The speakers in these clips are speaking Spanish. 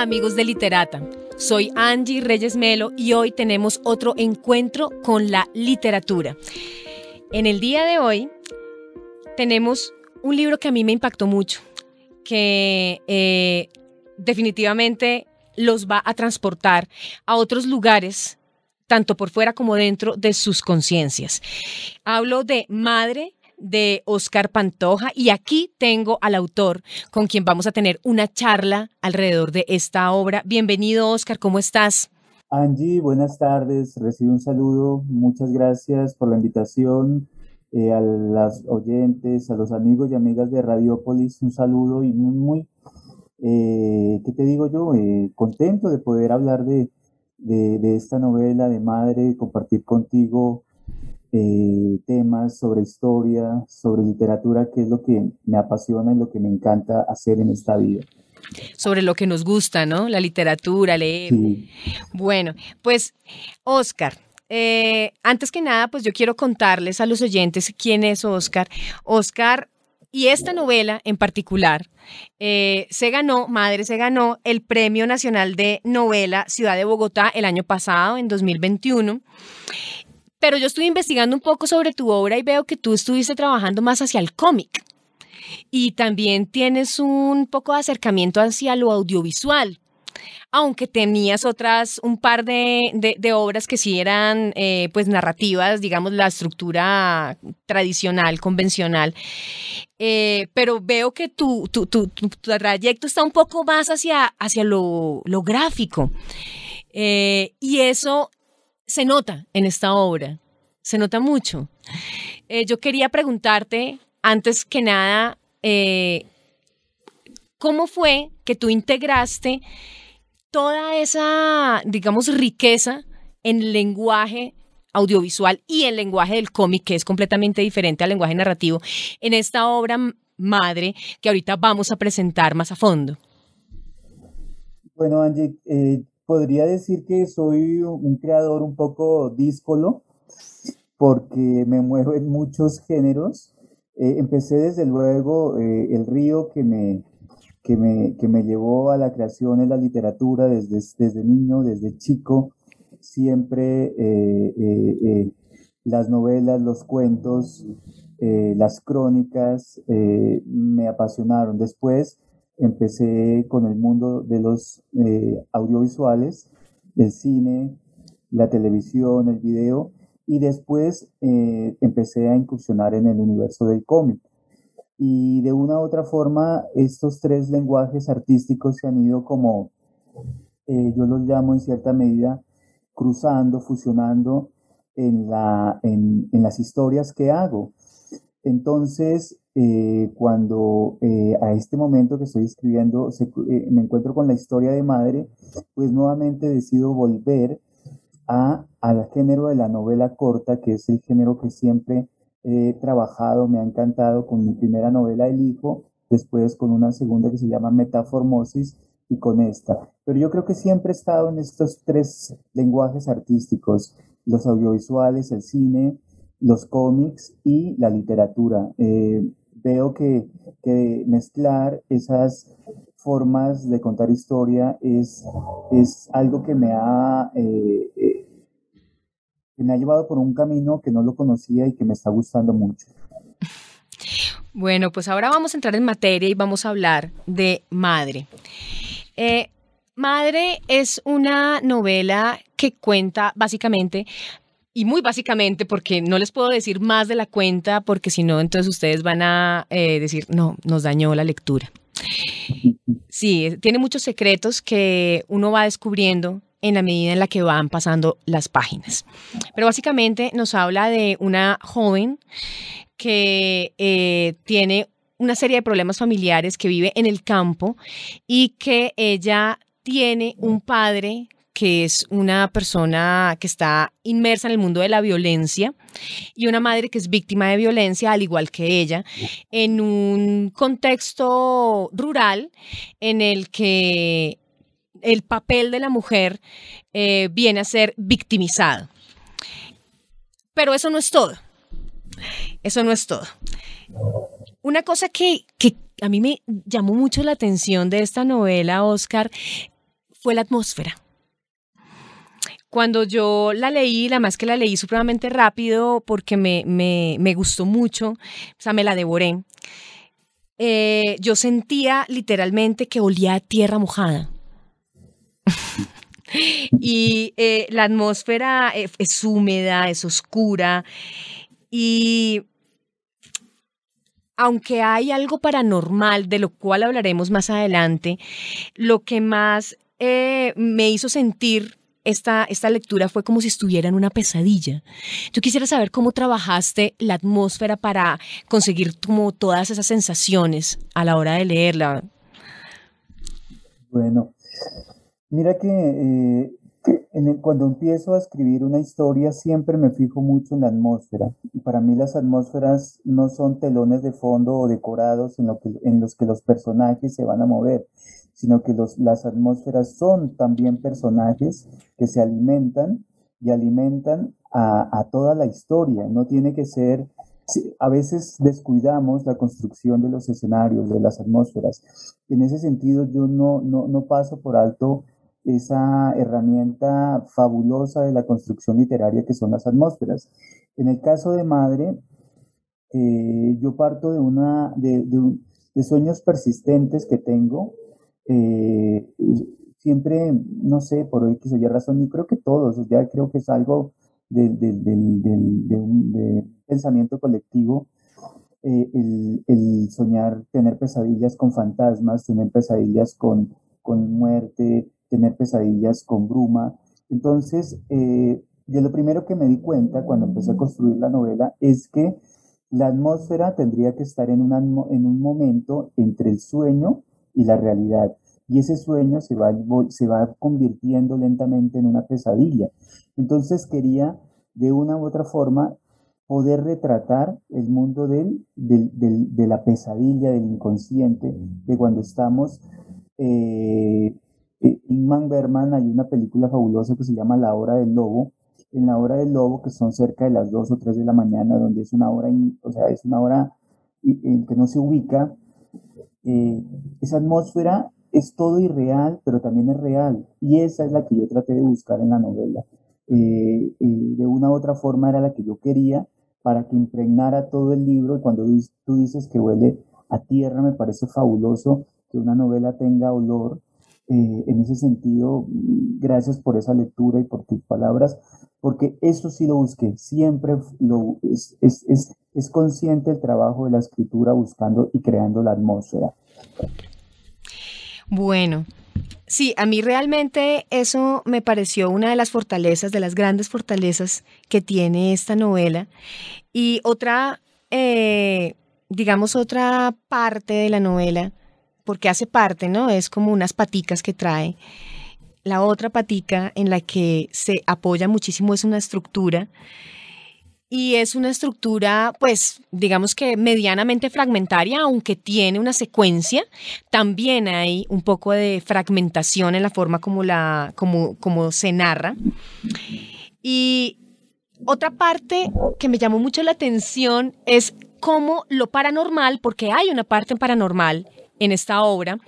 Amigos de Literata, soy Angie Reyes Melo y hoy tenemos otro encuentro con la literatura. En el día de hoy tenemos un libro que a mí me impactó mucho, que eh, definitivamente los va a transportar a otros lugares, tanto por fuera como dentro de sus conciencias. Hablo de Madre de Oscar Pantoja y aquí tengo al autor con quien vamos a tener una charla alrededor de esta obra. Bienvenido Oscar, ¿cómo estás? Angie, buenas tardes, recibo un saludo, muchas gracias por la invitación. Eh, a las oyentes, a los amigos y amigas de Radiopolis, un saludo y muy, muy eh, ¿qué te digo yo? Eh, contento de poder hablar de, de, esta novela de madre, compartir contigo eh, temas sobre historia, sobre literatura, que es lo que me apasiona y lo que me encanta hacer en esta vida. Sobre lo que nos gusta, ¿no? La literatura, leer. Bueno, pues, Oscar, eh, antes que nada, pues yo quiero contarles a los oyentes quién es Oscar. Oscar y esta novela en particular eh, se ganó, Madre se ganó el Premio Nacional de Novela Ciudad de Bogotá el año pasado, en 2021. Pero yo estuve investigando un poco sobre tu obra y veo que tú estuviste trabajando más hacia el cómic. Y también tienes un poco de acercamiento hacia lo audiovisual aunque tenías otras, un par de, obras que sí eran eh, pues narrativas, digamos, la estructura tradicional, convencional. Eh, pero veo que tu, trayecto está un poco más hacia, hacia lo, gráfico. Eh, y eso se nota en esta obra, se nota mucho. yo quería preguntarte, antes que nada, ¿cómo fue que tú integraste toda esa, digamos, riqueza en lenguaje audiovisual y el lenguaje del cómic, que es completamente diferente al lenguaje narrativo, en esta obra madre que ahorita vamos a presentar más a fondo? Bueno, Angie, eh, podría decir que soy un creador un poco díscolo, porque me muevo en muchos géneros. Eh, empecé desde luego eh, el río que me, que me, que me llevó a la creación en la literatura desde, desde niño, desde chico. Siempre eh, eh, eh, las novelas, los cuentos, las crónicas me apasionaron. Después empecé con el mundo de los audiovisuales, el cine, la televisión, el video, y después empecé a incursionar en el universo del cómic. Y de una u otra forma, estos tres lenguajes artísticos se han ido como, eh, yo los llamo en cierta medida, cruzando, fusionando en, la, en, en las historias que hago. Entonces, eh, cuando eh, a este momento que estoy escribiendo me encuentro con la historia de madre, pues nuevamente decido volver a, al género de la novela corta, que es el género que siempre he trabajado, me ha encantado con mi primera novela El Hijo, después con una segunda que se llama Metaformosis y con esta. Pero yo creo que siempre he estado en estos tres lenguajes artísticos, los audiovisuales, el cine, los cómics y la literatura. Eh, veo que, que, mezclar esas formas de contar historia es, es algo que me ha eh, eh, me ha llevado por un camino que no lo conocía y que me está gustando mucho. Bueno, pues ahora vamos a entrar en materia y vamos a hablar de Madre. Eh, Madre es una novela que cuenta básicamente y muy básicamente, porque no les puedo decir más de la cuenta, porque si no, entonces ustedes van a eh, decir, no, nos dañó la lectura. Sí, tiene muchos secretos que uno va descubriendo en la medida en la que van pasando las páginas. Pero básicamente nos habla de una joven que eh, tiene una serie de problemas familiares, que vive en el campo y que ella tiene un padre que es una persona que está inmersa en el mundo de la violencia y una madre que es víctima de violencia, al igual que ella, en un contexto rural en el que el papel de la mujer eh, viene a ser victimizado. Pero eso no es todo. Eso no es todo. Una cosa que, que a mí me llamó mucho la atención de esta novela, Oscar, fue la atmósfera. Cuando yo la leí, la más que la leí supremamente rápido porque me, me, gustó mucho, o sea, me la devoré. Eh, yo sentía literalmente que olía a tierra mojada. y eh, la atmósfera eh, es húmeda, es oscura y aunque hay algo paranormal, de lo cual hablaremos más adelante, lo que más eh, me hizo sentir esta, esta, lectura fue como si estuviera en una pesadilla. Yo quisiera saber cómo trabajaste la atmósfera para conseguir como todas esas sensaciones a la hora de leerla. Bueno, mira que eh, cuando empiezo a escribir una historia siempre me fijo mucho en la atmósfera. Y para mí las atmósferas no son telones de fondo o decorados en, en los que los personajes se van a mover, sino que las atmósferas son también personajes que se alimentan y alimentan a, a toda la historia. No tiene que ser a veces descuidamos la construcción de los escenarios, de las atmósferas. En ese sentido, yo no, no, no paso por alto esa herramienta fabulosa de la construcción literaria que son las atmósferas. En el caso de Madre, eh, yo parto de, una, de, sueños persistentes que tengo. Eh, siempre, no sé, por hoy que se razón, y creo que todos, ya creo que es algo de, un pensamiento colectivo, eh, el, soñar, tener pesadillas con fantasmas, tener pesadillas con, con muerte, tener pesadillas con bruma. Entonces, eh, de lo primero que me di cuenta cuando empecé a construir la novela es que la atmósfera tendría que estar en, en un momento entre el sueño y la realidad. Y ese sueño se va, se va convirtiendo lentamente en una pesadilla. Entonces quería, de una u otra forma, poder retratar el mundo del, de la pesadilla, del inconsciente, de cuando estamos eh, Ingman Berman hay una película fabulosa que se llama La Hora del Lobo. En La Hora del Lobo, que son cerca de las 2 o 3 de la mañana, donde es una hora, o sea, es una hora en que no se ubica, eh, esa atmósfera es todo irreal, pero también es real. Y esa es la que yo traté de buscar en la novela. Eh, eh, de una u otra forma era la que yo quería para que impregnara todo el libro. Y cuando tú dices que huele a tierra, me parece fabuloso que una novela tenga olor eh, en ese sentido, gracias por esa lectura y por tus palabras, porque eso sí lo busqué, siempre lo, es, es, es, consciente el trabajo de la escritura buscando y creando la atmósfera. Bueno, Sí, a mí realmente eso me pareció una de las fortalezas, de las grandes fortalezas que tiene esta novela. Y otra, eh, digamos, otra parte de la novela porque hace parte, ¿no? Es como unas paticas que trae. La otra patica en la que se apoya muchísimo es una estructura y es una estructura, pues, digamos que medianamente fragmentaria, aunque tiene una secuencia. También hay un poco de fragmentación en la forma como, la, como, como se narra. Y otra parte que me llamó mucho la atención es cómo lo paranormal, porque hay una parte paranormal en esta obra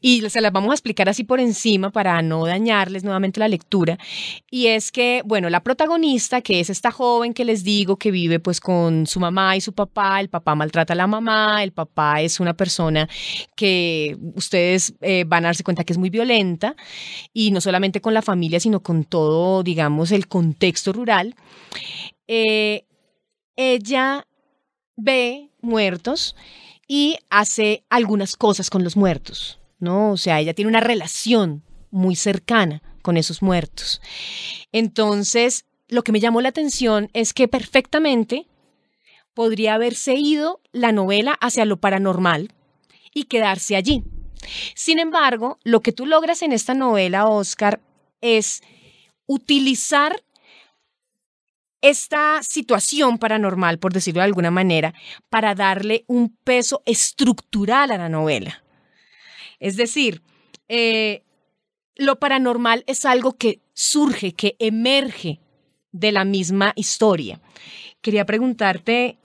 y se las vamos a explicar así por encima para no dañarles nuevamente la lectura. Y es que, bueno, la protagonista, que es esta joven que les digo que vive pues con su mamá y su papá, el papá maltrata a la mamá, el papá es una persona que ustedes eh, van a darse cuenta que es muy violenta y no solamente con la familia, sino con todo, digamos, el contexto rural. Eh, ella ve muertos y hace algunas cosas con los muertos, ¿no? O sea, ella tiene una relación muy cercana con esos muertos. Entonces, lo que me llamó la atención es que perfectamente podría haberse ido la novela hacia lo paranormal y quedarse allí. Sin embargo, lo que tú logras en esta novela, Oscar, es utilizar esta situación paranormal, por decirlo de alguna manera, para darle un peso estructural a la novela. Es decir, eh, lo paranormal es algo que surge, que emerge de la misma historia. Quería preguntarte,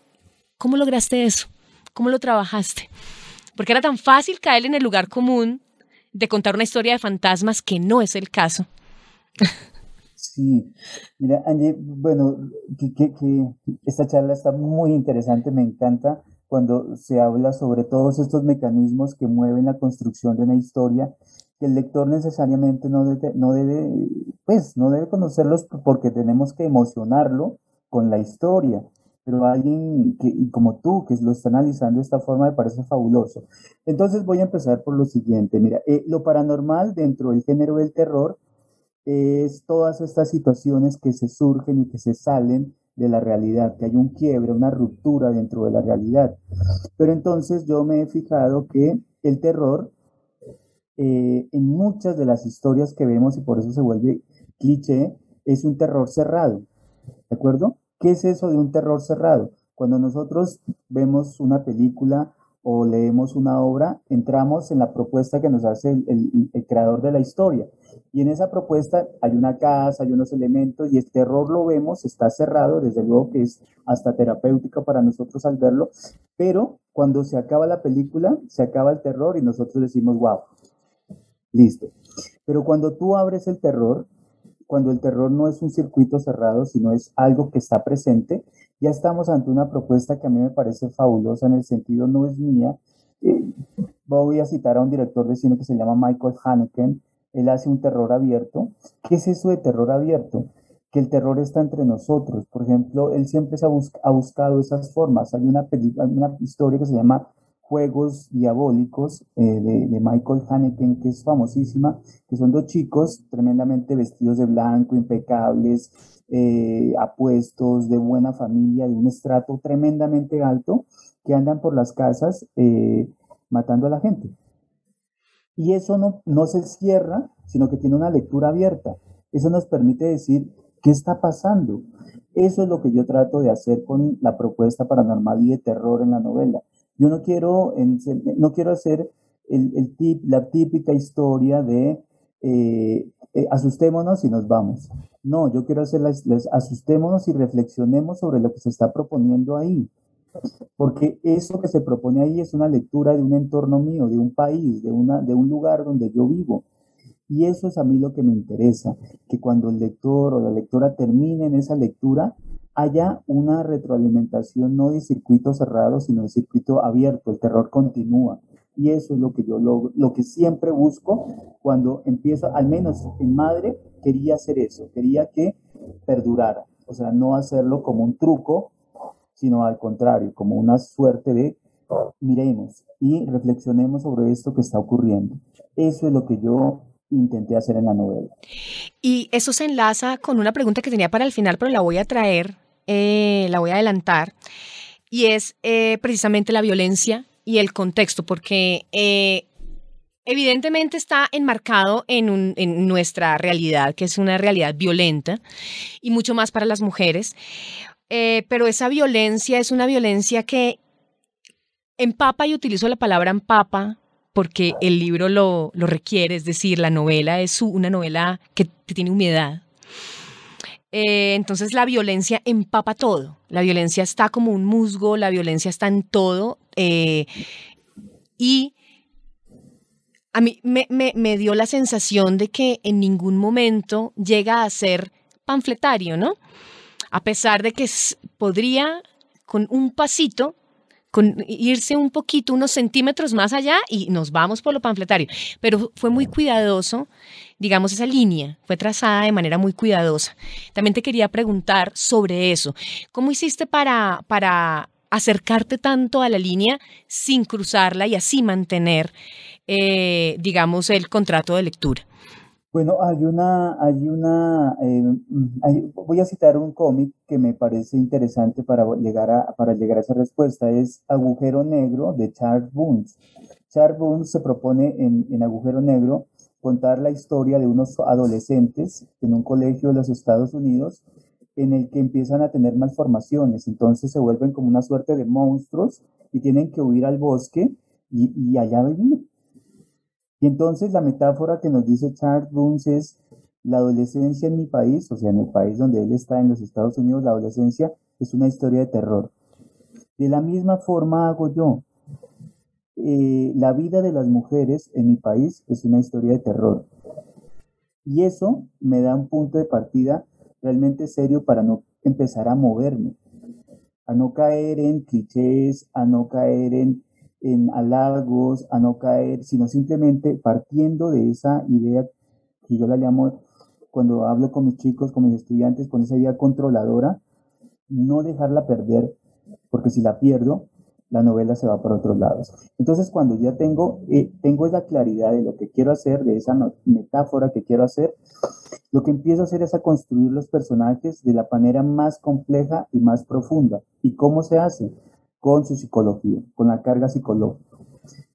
¿cómo lograste eso? ¿Cómo lo trabajaste? Porque era tan fácil caer en el lugar común de contar una historia de fantasmas que no es el caso. Sí, mira, Angie, bueno, que, esta charla está muy interesante, me encanta cuando se habla sobre todos estos mecanismos que mueven la construcción de una historia, que el lector necesariamente no debe, no debe, pues, no debe conocerlos porque tenemos que emocionarlo con la historia, pero alguien que, como tú, que lo está analizando de esta forma, me parece fabuloso. Entonces voy a empezar por lo siguiente, mira, eh, lo paranormal dentro del género del terror es todas estas situaciones que se surgen y que se salen de la realidad, que hay un quiebre, una ruptura dentro de la realidad. Pero entonces yo me he fijado que el terror, eh, en muchas de las historias que vemos, y por eso se vuelve cliché, es un terror cerrado. ¿De acuerdo? ¿Qué es eso de un terror cerrado? Cuando nosotros vemos una película o leemos una obra, entramos en la propuesta que nos hace el, el creador de la historia. Y en esa propuesta hay una casa, hay unos elementos y el terror lo vemos, está cerrado, desde luego que es hasta terapéutico para nosotros al verlo, pero cuando se acaba la película, se acaba el terror y nosotros decimos, wow, listo. Pero cuando tú abres el terror, cuando el terror no es un circuito cerrado, sino es algo que está presente, ya estamos ante una propuesta que a mí me parece fabulosa en el sentido, no es mía. Eh, voy a citar a un director de cine que se llama Michael Haneken, él hace un terror abierto. ¿Qué es eso de terror abierto? Que el terror está entre nosotros. Por ejemplo, él siempre ha, buscado esas formas. Hay una, una historia que se llama Juegos Diabólicos eh, de, Michael Haneken, que es famosísima, que son dos chicos tremendamente vestidos de blanco, impecables, eh, apuestos, de buena familia, de un estrato tremendamente alto, que andan por las casas eh, matando a la gente. Y eso no, no se cierra, sino que tiene una lectura abierta. Eso nos permite decir qué está pasando. Eso es lo que yo trato de hacer con la propuesta paranormal y de terror en la novela. Yo no quiero, no quiero hacer el, tip, la típica historia de eh, eh, asustémonos y nos vamos. No, yo quiero hacer las, asustémonos y reflexionemos sobre lo que se está proponiendo ahí porque eso que se propone ahí es una lectura de un entorno mío, de un país, de, una, de un lugar donde yo vivo. Y eso es a mí lo que me interesa, que cuando el lector o la lectora termine en esa lectura, haya una retroalimentación no de circuito cerrado, sino de circuito abierto, el terror continúa. Y eso es lo que yo lo, lo que siempre busco cuando empiezo, al menos en Madre, quería hacer eso, quería que perdurara, o sea, no hacerlo como un truco sino al contrario, como una suerte de miremos y reflexionemos sobre esto que está ocurriendo. Eso es lo que yo intenté hacer en la novela. Y eso se enlaza con una pregunta que tenía para el final, pero la voy a traer, eh, la voy a adelantar, y es eh, precisamente la violencia y el contexto, porque eh, evidentemente está enmarcado en, en, nuestra realidad, que es una realidad violenta, y mucho más para las mujeres. Eh, pero esa violencia es una violencia que empapa, y utilizo la palabra empapa porque el libro lo, requiere, es decir, la novela es una novela que, tiene humedad. Eh, entonces la violencia empapa todo, la violencia está como un musgo, la violencia está en todo eh, y a mí me, me dio la sensación de que en ningún momento llega a ser panfletario, ¿no? A pesar de que podría con un pasito con irse un poquito, unos centímetros más allá y nos vamos por lo panfletario. Pero fue muy cuidadoso, digamos, esa línea fue trazada de manera muy cuidadosa. También te quería preguntar sobre eso. ¿Cómo hiciste para, para acercarte tanto a la línea sin cruzarla y así mantener, eh, digamos, el contrato de lectura? Bueno, hay una, hay una, eh, voy a citar un cómic que me parece interesante para llegar a, para llegar a esa respuesta. Es Agujero Negro de Charles Bunz. Charles Bunz se propone en, en Agujero Negro contar la historia de unos adolescentes en un colegio de los Estados Unidos en el que empiezan a tener malformaciones, entonces se vuelven como una suerte de monstruos y tienen que huir al bosque y, y allá vivir. Y entonces la metáfora que nos dice Charles Bunz es la adolescencia en mi país, o sea, en el país donde él está, en los Estados Unidos, la adolescencia es una historia de terror. De la misma forma hago yo. eh, la vida de las mujeres en mi país es una historia de terror. Y eso me da un punto de partida realmente serio para no empezar a moverme, a no caer en clichés, a no caer en, en halagos, a no caer, sino simplemente partiendo de esa idea que yo la llamo, cuando hablo con mis chicos, con mis estudiantes, con esa idea controladora, no dejarla perder, porque si la pierdo, la novela se va por otros lados. Entonces, cuando ya tengo, eh, tengo esa claridad de lo que quiero hacer, de esa metáfora que quiero hacer, lo que empiezo a hacer es a construir los personajes de la manera más compleja y más profunda. ¿Y cómo se hace? Con su psicología, con la carga psicológica.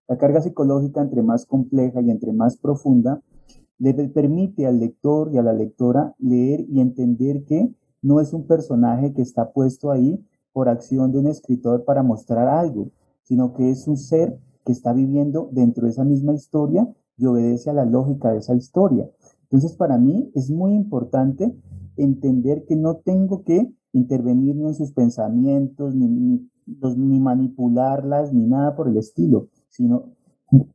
La carga psicológica, entre más compleja y entre más profunda, le permite al lector y a la lectora leer y entender que no es un personaje que está puesto ahí por acción de un escritor para mostrar algo, sino que es un ser que está viviendo dentro de esa misma historia y obedece a la lógica de esa historia. Entonces, para mí es muy importante entender que no tengo que intervenir ni en sus pensamientos, ni, ni, manipularlas, ni nada por el estilo, sino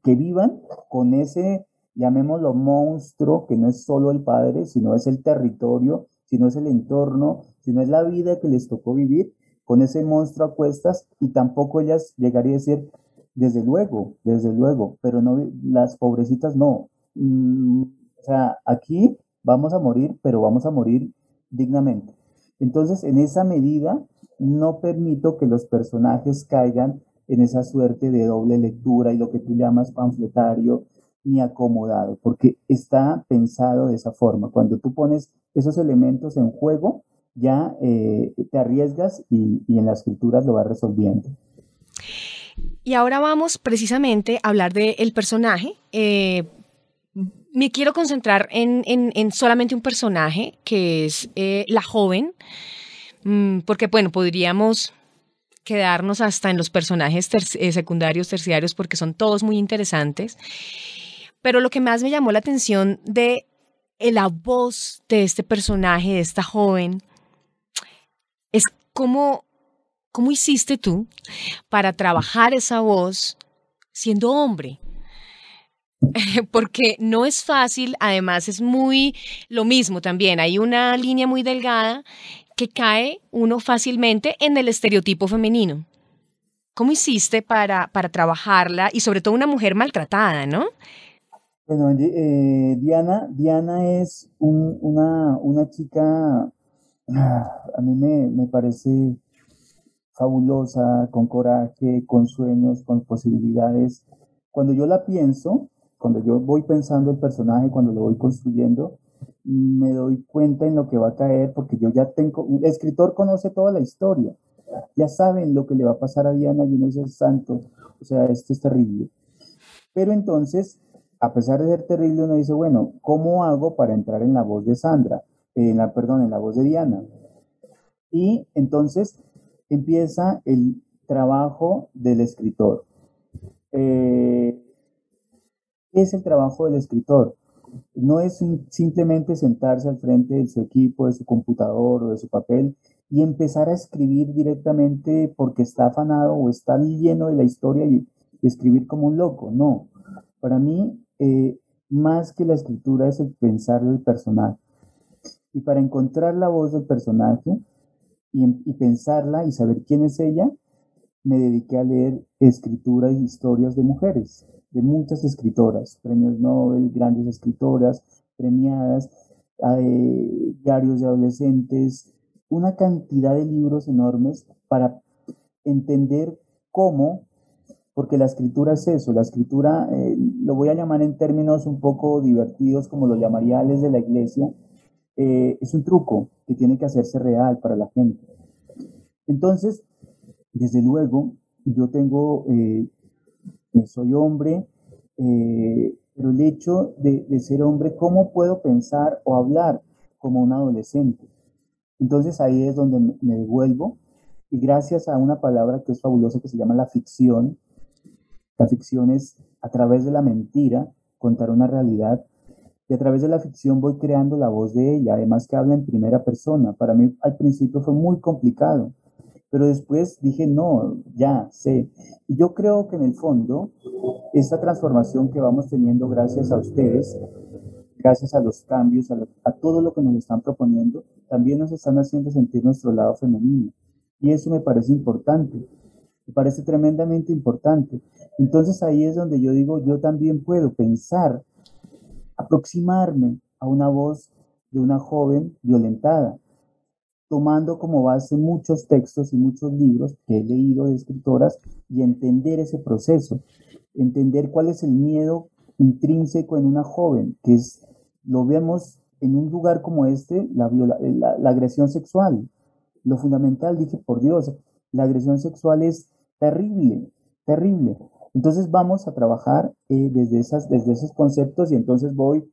que vivan con ese, llamémoslo monstruo, que no es solo el padre, sino es el territorio, sino es el entorno, sino es la vida que les tocó vivir con ese monstruo a cuestas y tampoco ellas llegaría a decir, desde luego, desde luego, pero no, las pobrecitas no. Mm, o sea, aquí vamos a morir, pero vamos a morir dignamente. Entonces, en esa medida, no permito que los personajes caigan en esa suerte de doble lectura y lo que tú llamas panfletario ni acomodado, porque está pensado de esa forma. Cuando tú pones esos elementos en juego, ya eh, te arriesgas y, en las escrituras lo vas resolviendo. Y ahora vamos precisamente a hablar del personaje. Eh, me quiero concentrar en, solamente un personaje, que es eh, la joven, porque bueno, podríamos quedarnos hasta en los personajes secundarios, terciarios, porque son todos muy interesantes. Pero lo que más me llamó la atención de la voz de este personaje, de esta joven, es cómo, cómo hiciste tú para trabajar esa voz siendo hombre. Porque no es fácil, además es muy lo mismo también, hay una línea muy delgada que cae uno fácilmente en el estereotipo femenino. ¿Cómo hiciste para, para trabajarla y sobre todo una mujer maltratada, no? Bueno, eh, Diana, Diana es una, una chica a mí me, parece fabulosa, con coraje, con sueños, con posibilidades. Cuando yo la pienso, cuando yo voy pensando el personaje, cuando lo voy construyendo, me doy cuenta en lo que va a caer, porque yo ya tengo, el escritor conoce toda la historia, ya saben lo que le va a pasar a Diana y uno dice, santo, o sea, esto es terrible. Pero entonces, a pesar de ser terrible, uno dice, bueno, ¿cómo hago para entrar en la voz de Sandra? la, perdón, en la voz de Diana. Y entonces empieza el trabajo del escritor. Eh, ¿Qué es el trabajo del escritor? No es simplemente sentarse al frente de su equipo, de su computador o de su papel y empezar a escribir directamente porque está afanado o está lleno de la historia y, escribir como un loco. No, para mí, eh, más que la escritura es el pensar el personaje. Y para encontrar la voz del personaje y, pensarla y saber quién es ella, me dediqué a leer escritura y historias de mujeres, de muchas escritoras, premios Nobel, grandes escritoras, premiadas, eh, diarios de adolescentes, una cantidad de libros enormes para entender cómo, porque la escritura es eso, la escritura eh, lo voy a llamar en términos un poco divertidos, como lo llamaría Les de la Iglesia, eh, es un truco que tiene que hacerse real para la gente. Entonces, desde luego, yo tengo, eh, soy hombre, eh, pero el hecho de, ser hombre, ¿cómo puedo pensar o hablar como un adolescente? Entonces ahí es donde me devuelvo y gracias a una palabra que es fabulosa que se llama la ficción, la ficción es a través de la mentira contar una realidad y a través de la ficción voy creando la voz de ella, además que habla en primera persona. Para mí al principio fue muy complicado, Pero después dije, no, ya sé. Y yo creo que en el fondo, esta transformación que vamos teniendo gracias a ustedes, gracias a los cambios, a, a todo lo que nos están proponiendo, también nos están haciendo sentir nuestro lado femenino. Y eso me parece importante, me parece tremendamente importante. Entonces ahí es donde yo digo, yo también puedo pensar, aproximarme a una voz de una joven violentada, tomando como base muchos textos y muchos libros que he leído de escritoras y entender ese proceso, entender cuál es el miedo intrínseco en una joven, que es, lo vemos en un lugar como este, la, la, agresión sexual. Lo fundamental, dije, por Dios, la agresión sexual es terrible, terrible. Entonces vamos a trabajar eh, desde, esas, desde esos conceptos y entonces voy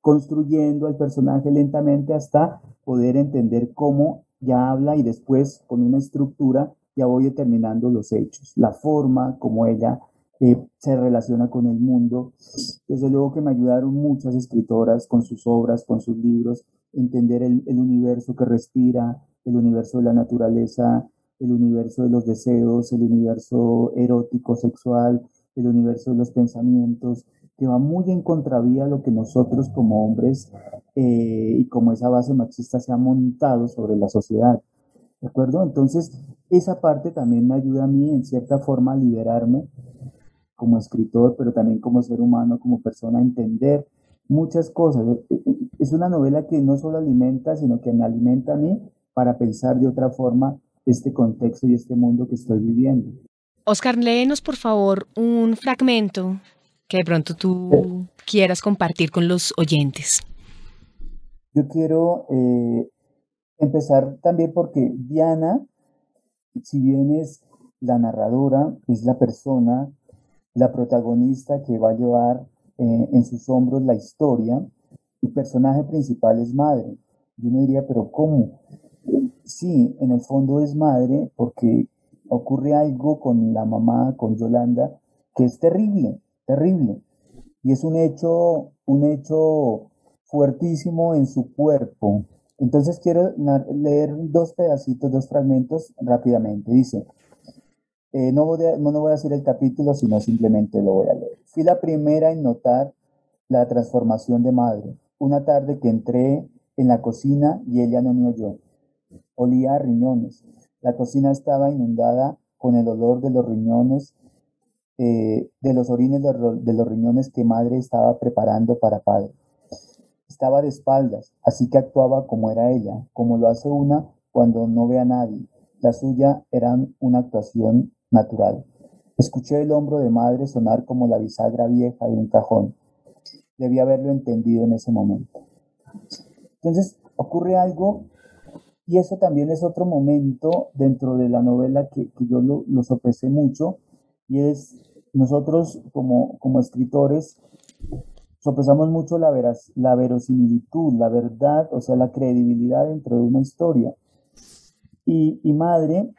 construyendo al personaje lentamente hasta poder entender cómo ya habla y después con una estructura ya voy determinando los hechos, la forma como ella eh, se relaciona con el mundo. Desde luego que me ayudaron muchas escritoras con sus obras, con sus libros, entender el, el universo que respira, el universo de la naturaleza, el universo de los deseos, el universo erótico, sexual, el universo de los pensamientos, que va muy en contravía lo que nosotros como hombres eh, y como esa base machista se ha montado sobre la sociedad. ¿De acuerdo? Entonces, esa parte también me ayuda a mí en cierta forma a liberarme como escritor, pero también como ser humano, como persona, a entender muchas cosas. Es una novela que no solo alimenta, sino que me alimenta a mí para pensar de otra forma este contexto y este mundo que estoy viviendo. Oscar, léenos por favor un fragmento que de pronto tú quieras compartir con los oyentes. Yo quiero eh, empezar también porque Diana, si bien es la narradora, es la persona, la protagonista que va a llevar eh, en sus hombros la historia, el personaje principal es madre. Yo no diría, pero ¿cómo? Sí, en el fondo es madre porque ocurre algo con la mamá, con Yolanda, que es terrible terrible. Y es un hecho, un hecho fuertísimo en su cuerpo. Entonces quiero leer dos pedacitos, dos fragmentos rápidamente. Dice, eh, no, voy a, no, no voy a decir el capítulo, sino simplemente lo voy a leer. Fui la primera en notar la transformación de madre. Una tarde que entré en la cocina y ella no me oyó. Olía a riñones. La cocina estaba inundada con el olor de los riñones eh, de los orines de, los riñones que madre estaba preparando para padre. Estaba de espaldas, así que actuaba como era ella, como lo hace una cuando no ve a nadie. La suya era una actuación natural. Escuché el hombro de madre sonar como la bisagra vieja de un cajón. Debía haberlo entendido en ese momento. Entonces ocurre algo y eso también es otro momento dentro de la novela que, yo lo, lo sopesé mucho y es nosotros como, como escritores sopesamos mucho la, veras, la verosimilitud, la verdad, o sea, la credibilidad dentro de una historia. Y, y madre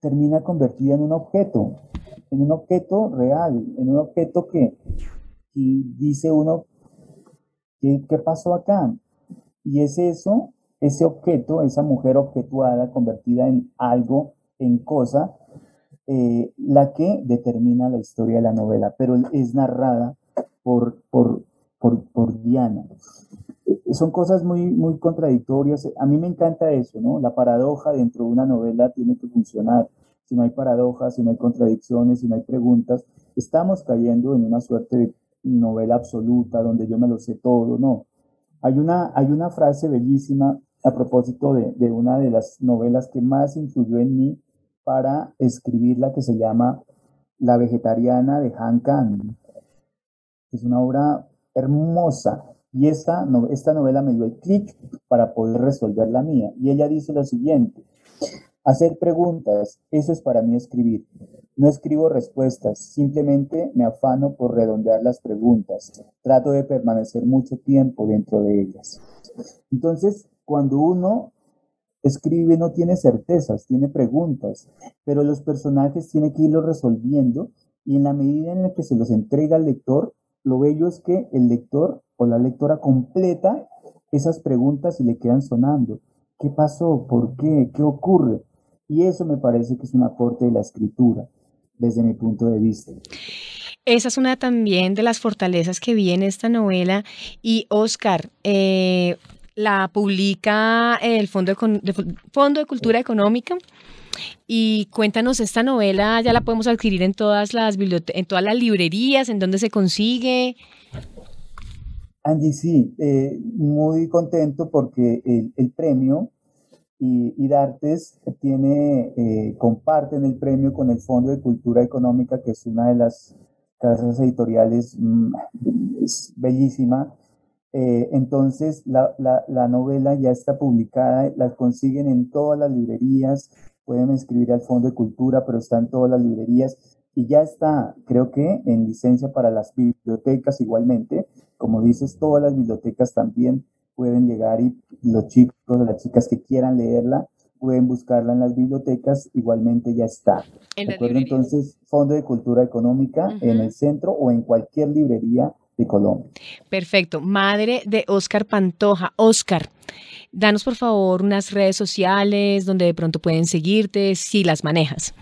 termina convertida en un objeto, en un objeto real, en un objeto que, dice uno, ¿qué, ¿qué pasó acá? Y es eso, ese objeto, esa mujer objetuada, convertida en algo, en cosa, eh, la que determina la historia de la novela, pero es narrada por, por, por, Diana. Eh, son cosas muy, muy contradictorias. A mí me encanta eso, ¿no? La paradoja dentro de una novela tiene que funcionar. Si no hay paradojas, si no hay contradicciones, si no hay preguntas, estamos cayendo en una suerte de novela absoluta donde yo me lo sé todo, no. Hay una, hay una frase bellísima a propósito de, de una de las novelas que más influyó en mí, para escribir la que se llama La vegetariana de Han Kang. Es una obra hermosa y esta, esta novela me dio el clic para poder resolver la mía. Y ella dice lo siguiente, hacer preguntas, eso es para mí escribir. No escribo respuestas, simplemente me afano por redondear las preguntas. Trato de permanecer mucho tiempo dentro de ellas. Entonces, cuando uno escribe no tiene certezas, tiene preguntas, pero los personajes tienen que irlo resolviendo y en la medida en la que se los entrega al lector, lo bello es que el lector o la lectora completa esas preguntas y le quedan sonando. ¿Qué pasó? ¿Por qué? ¿Qué ocurre? Y eso me parece que es un aporte de la escritura, desde mi punto de vista. Esa es una también de las fortalezas que vi en esta novela. Y Oscar, eh, la publica el Fondo de, Fondo de Cultura Económica. Y cuéntanos, esta novela ya la podemos adquirir en todas las en todas las librerías, en dónde se consigue. Angie, sí, eh, muy contento porque el, premio y, Dartes tiene, eh, comparten el premio con el Fondo de Cultura Económica, que es una de las casas editoriales mm, bellísima. Eh, entonces, la, la, novela ya está publicada, la consiguen en todas las librerías, pueden escribir al Fondo de Cultura, pero está en todas las librerías y ya está, creo que en licencia para las bibliotecas igualmente. Como dices, todas las bibliotecas también pueden llegar y los chicos, las chicas que quieran leerla, pueden buscarla en las bibliotecas, igualmente ya está. ¿De acuerdo? Entonces, Fondo de Cultura Económica en el centro o en cualquier librería de Colombia. Perfecto. Madre de Oscar Pantoja. Oscar, danos por favor unas redes sociales donde de pronto pueden seguirte, si las manejas.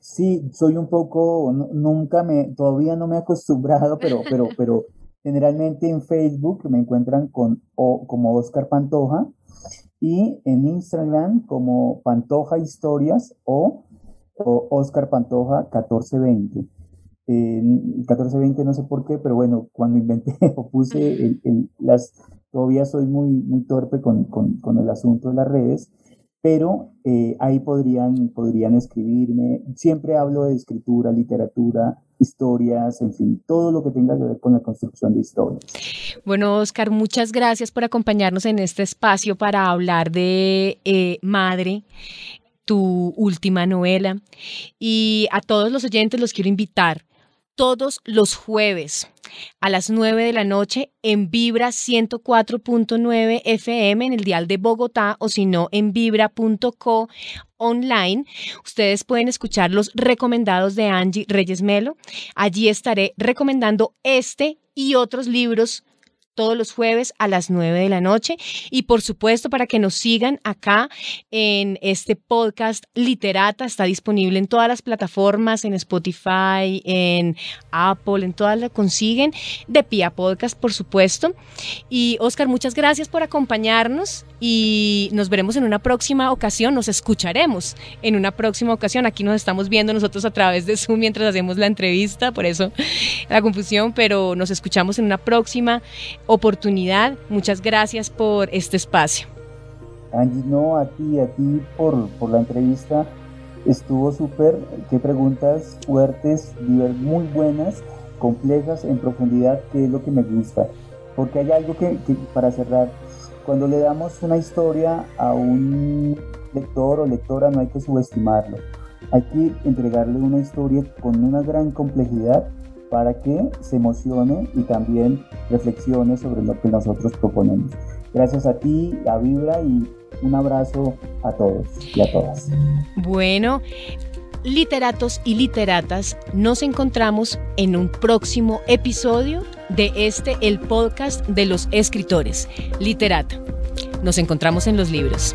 Sí, soy un poco, nunca me, todavía no me he acostumbrado, pero, pero, pero generalmente en Facebook me encuentran con, o, como Oscar Pantoja y en Instagram como Pantoja Historias o, Oscar Pantoja 1420. Eh, 1420 no sé por qué, pero bueno, cuando inventé o puse las, todavía soy muy, muy torpe con, con, el asunto de las redes, pero eh, ahí podrían, podrían escribirme. Siempre hablo de escritura, literatura, historias, en fin, todo lo que tenga que ver con la construcción de historias. Bueno, Oscar, muchas gracias por acompañarnos en este espacio para hablar de eh, Madre tu última novela. Y a todos los oyentes los quiero invitar todos los jueves a las 9 de la noche en Vibra 104.9 FM en el dial de Bogotá o si no en vibra.co online. Ustedes pueden escuchar los recomendados de Angie Reyes Melo. Allí estaré recomendando este y otros libros todos los jueves a las 9 de la noche. Y por supuesto, para que nos sigan acá en este podcast Literata, está disponible en todas las plataformas, en Spotify, en Apple, en todas las consiguen, de Pia Podcast, por supuesto. Y Oscar, muchas gracias por acompañarnos y nos veremos en una próxima ocasión, nos escucharemos en una próxima ocasión. Aquí nos estamos viendo nosotros a través de Zoom mientras hacemos la entrevista, por eso la confusión, pero nos escuchamos en una próxima oportunidad. Muchas gracias por este espacio. Angie, no, a ti, a ti por, por la entrevista. Estuvo súper, qué preguntas fuertes, muy buenas, complejas, en profundidad, que es lo que me gusta. Porque hay algo que, que para cerrar, cuando le damos una historia a un lector o lectora no hay que subestimarlo. Hay que entregarle una historia con una gran complejidad para que se emocione y también reflexione sobre lo que nosotros proponemos. Gracias a ti, a Vibra y un abrazo a todos y a todas. Bueno, literatos y literatas, nos encontramos en un próximo episodio de este, el podcast de los escritores, Literata. Nos encontramos en los libros.